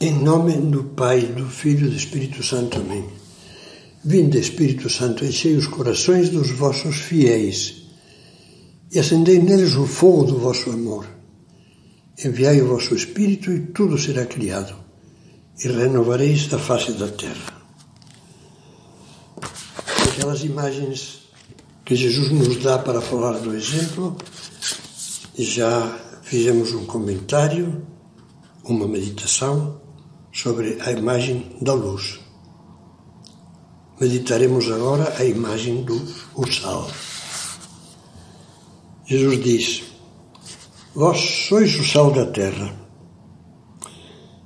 Em nome do Pai, do Filho e do Espírito Santo. Amém. Vinde, Espírito Santo, enchei os corações dos vossos fiéis e acendei neles o fogo do vosso amor. Enviai o vosso Espírito e tudo será criado, e renovareis a face da terra. Aquelas imagens que Jesus nos dá para falar do exemplo, já fizemos um comentário, uma meditação sobre a imagem da luz. Meditaremos agora a imagem do sal. Jesus diz: Vós sois o sal da terra.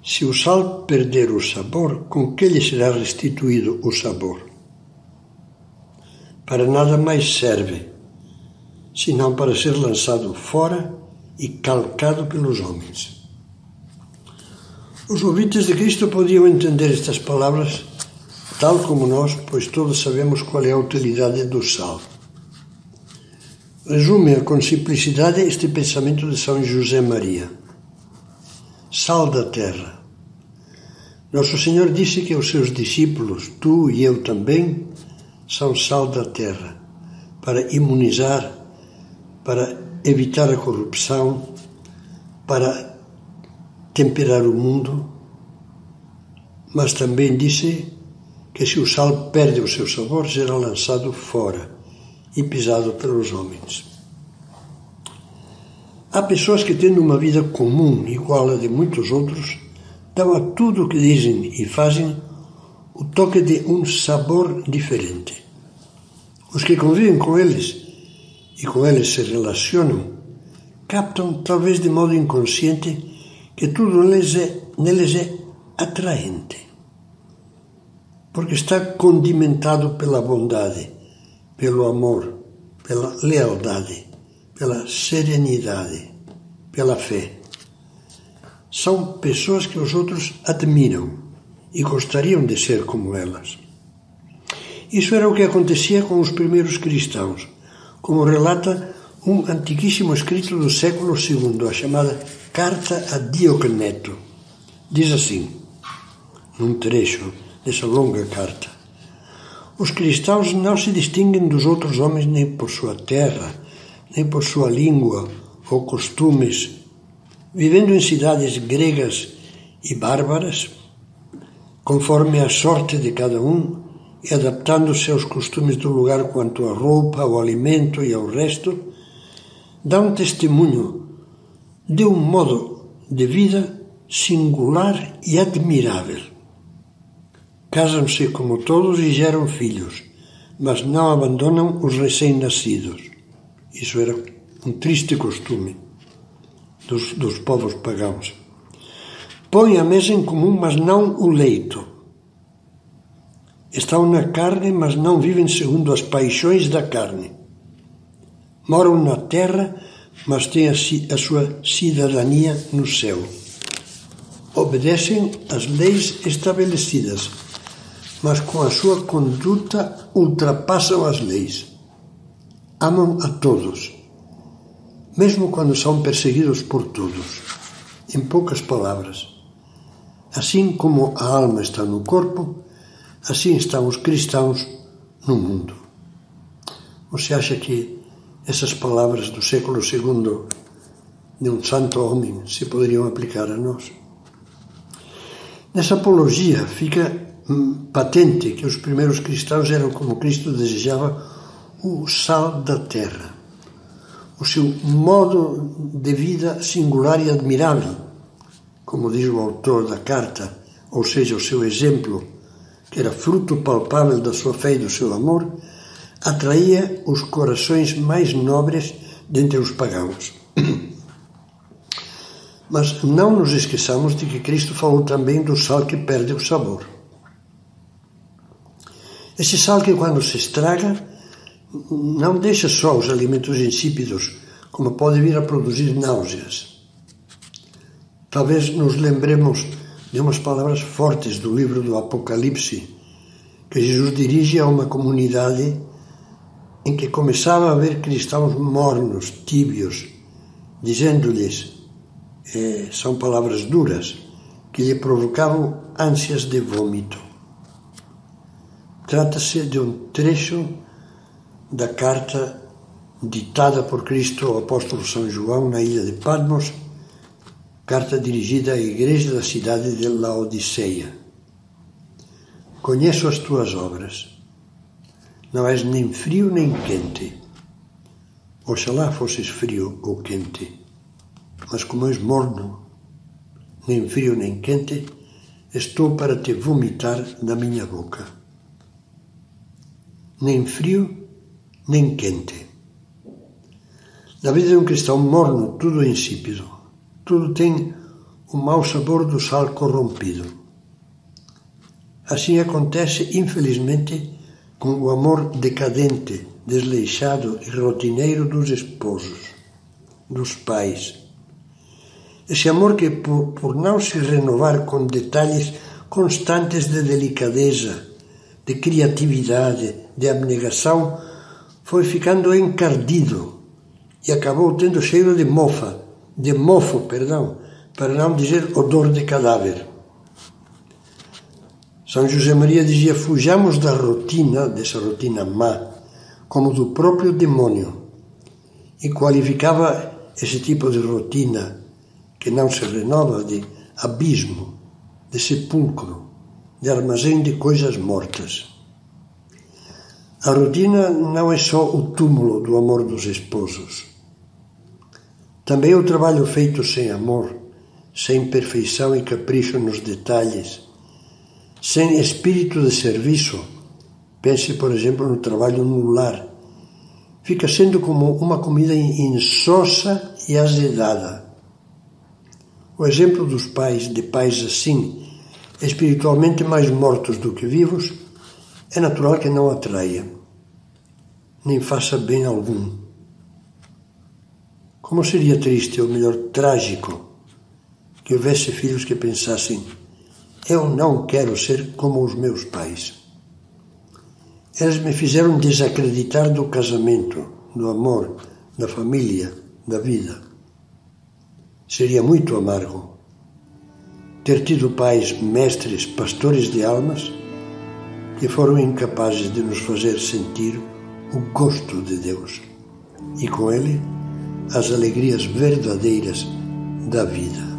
Se o sal perder o sabor, com que lhe será restituído o sabor? Para nada mais serve, senão para ser lançado fora e calcado pelos homens. Os ouvintes de Cristo podiam entender estas palavras tal como nós, pois todos sabemos qual é a utilidade do sal. Resume com simplicidade este pensamento de São José Maria. Sal da terra. Nosso Senhor disse que os seus discípulos, tu e eu também, são sal da terra, para imunizar, para evitar a corrupção, para temperar o mundo, mas também disse que se o sal perde o seu sabor, será lançado fora e pisado pelos homens. Há pessoas que, tendo uma vida comum, igual à de muitos outros, dão a tudo o que dizem e fazem o toque de um sabor diferente. Os que convivem com eles e com eles se relacionam captam, talvez de modo inconsciente, que tudo neles é, neles é atraente, porque está condimentado pela bondade, pelo amor, pela lealdade, pela serenidade, pela fé. São pessoas que os outros admiram e gostariam de ser como elas. Isso era o que acontecia com os primeiros cristãos, como relata um antiquíssimo escrito do século II, a chamada Carta a Diogneto. Diz assim, num trecho dessa longa carta: Os cristãos não se distinguem dos outros homens nem por sua terra, nem por sua língua ou costumes, vivendo em cidades gregas e bárbaras, conforme a sorte de cada um e adaptando-se aos costumes do lugar quanto à roupa, ao alimento e ao resto, dão testemunho de um modo de vida singular e admirável. Casam-se como todos e geram filhos, mas não abandonam os recém-nascidos. Isso era um triste costume dos, dos povos pagãos. Põem a mesa em comum, mas não o leito. Estão na carne, mas não vivem segundo as paixões da carne. Moram na terra, mas têm a, sua cidadania no céu. Obedecem às leis estabelecidas, mas com a sua conduta ultrapassam as leis. Amam a todos, mesmo quando são perseguidos por todos. Em poucas palavras, assim como a alma está no corpo, assim estão os cristãos no mundo. Você acha que essas palavras do século II de um santo homem se poderiam aplicar a nós. Nessa apologia fica hum, patente que os primeiros cristãos eram, como Cristo desejava, o sal da terra. O seu modo de vida singular e admirável, como diz o autor da carta, ou seja, o seu exemplo, que era fruto palpável da sua fé e do seu amor, atraía os corações mais nobres dentre os pagãos. Mas não nos esqueçamos de que Cristo falou também do sal que perde o sabor. Esse sal que, quando se estraga, não deixa só os alimentos insípidos, como pode vir a produzir náuseas. Talvez nos lembremos de umas palavras fortes do livro do Apocalipse, que Jesus dirige a uma comunidade em que começava a ver cristãos mornos, tíbios, dizendo-lhes, eh, são palavras duras, que lhe provocavam ânsias de vômito. Trata-se de um trecho da carta ditada por Cristo ao apóstolo São João na ilha de Patmos, carta dirigida à igreja da cidade de Laodiceia. Conheço as tuas obras. Não és nem frio nem quente. Oxalá fosses frio ou quente. Mas como és morno, nem frio nem quente, estou para te vomitar da minha boca. Nem frio, nem quente. Na vida de um cristão morno, tudo é insípido. Tudo tem o mau sabor do sal corrompido. Assim acontece, infelizmente, com o amor decadente, desleixado e rotineiro dos esposos, dos pais. Esse amor que, por, por não se renovar com detalhes constantes de delicadeza, de criatividade, de abnegação, foi ficando encardido e acabou tendo cheiro de mofa, de mofo, perdão, para não dizer odor de cadáver. São José Maria dizia: fujamos da rotina, dessa rotina má, como do próprio demônio, e qualificava esse tipo de rotina que não se renova de abismo, de sepulcro, de armazém de coisas mortas. A rotina não é só o túmulo do amor dos esposos. Também é o trabalho feito sem amor, sem perfeição e capricho nos detalhes sem espírito de serviço. Pense, por exemplo, no trabalho no lar. Fica sendo como uma comida insossa e azedada. O exemplo dos pais, de pais assim, espiritualmente mais mortos do que vivos, é natural que não atraia, nem faça bem algum. Como seria triste, ou melhor, trágico, que houvesse filhos que pensassem eu não quero ser como os meus pais. Eles me fizeram desacreditar do casamento, do amor, da família, da vida. Seria muito amargo ter tido pais, mestres, pastores de almas que foram incapazes de nos fazer sentir o gosto de Deus e com ele as alegrias verdadeiras da vida.